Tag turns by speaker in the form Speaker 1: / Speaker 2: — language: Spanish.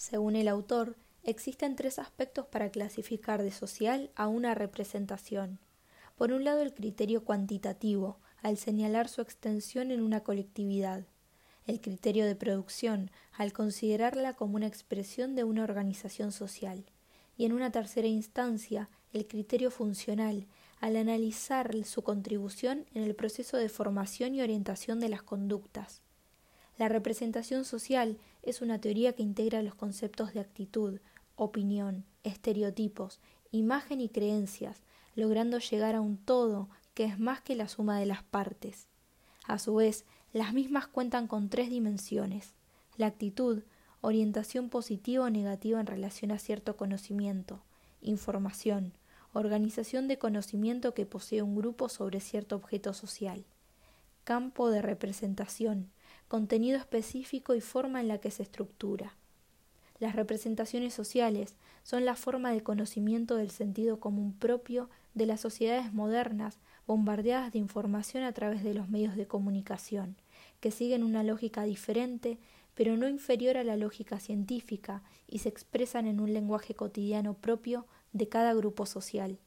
Speaker 1: Según el autor, existen tres aspectos para clasificar de social a una representación. Por un lado, el criterio cuantitativo, al señalar su extensión en una colectividad. El criterio de producción, al considerarla como una expresión de una organización social. Y en una tercera instancia, el criterio funcional, al analizar su contribución en el proceso de formación y orientación de las conductas. La representación social es una teoría que integra los conceptos de actitud, opinión, estereotipos, imagen y creencias, logrando llegar a un todo que es más que la suma de las partes. A su vez, las mismas cuentan con tres dimensiones. La actitud, orientación positiva o negativa en relación a cierto conocimiento, información, organización de conocimiento que posee un grupo sobre cierto objeto social, campo de representación, contenido específico y forma en la que se estructura. Las representaciones sociales son la forma de conocimiento del sentido común propio de las sociedades modernas bombardeadas de información a través de los medios de comunicación, que siguen una lógica diferente, pero no inferior a la lógica científica, y se expresan en un lenguaje cotidiano propio de cada grupo social.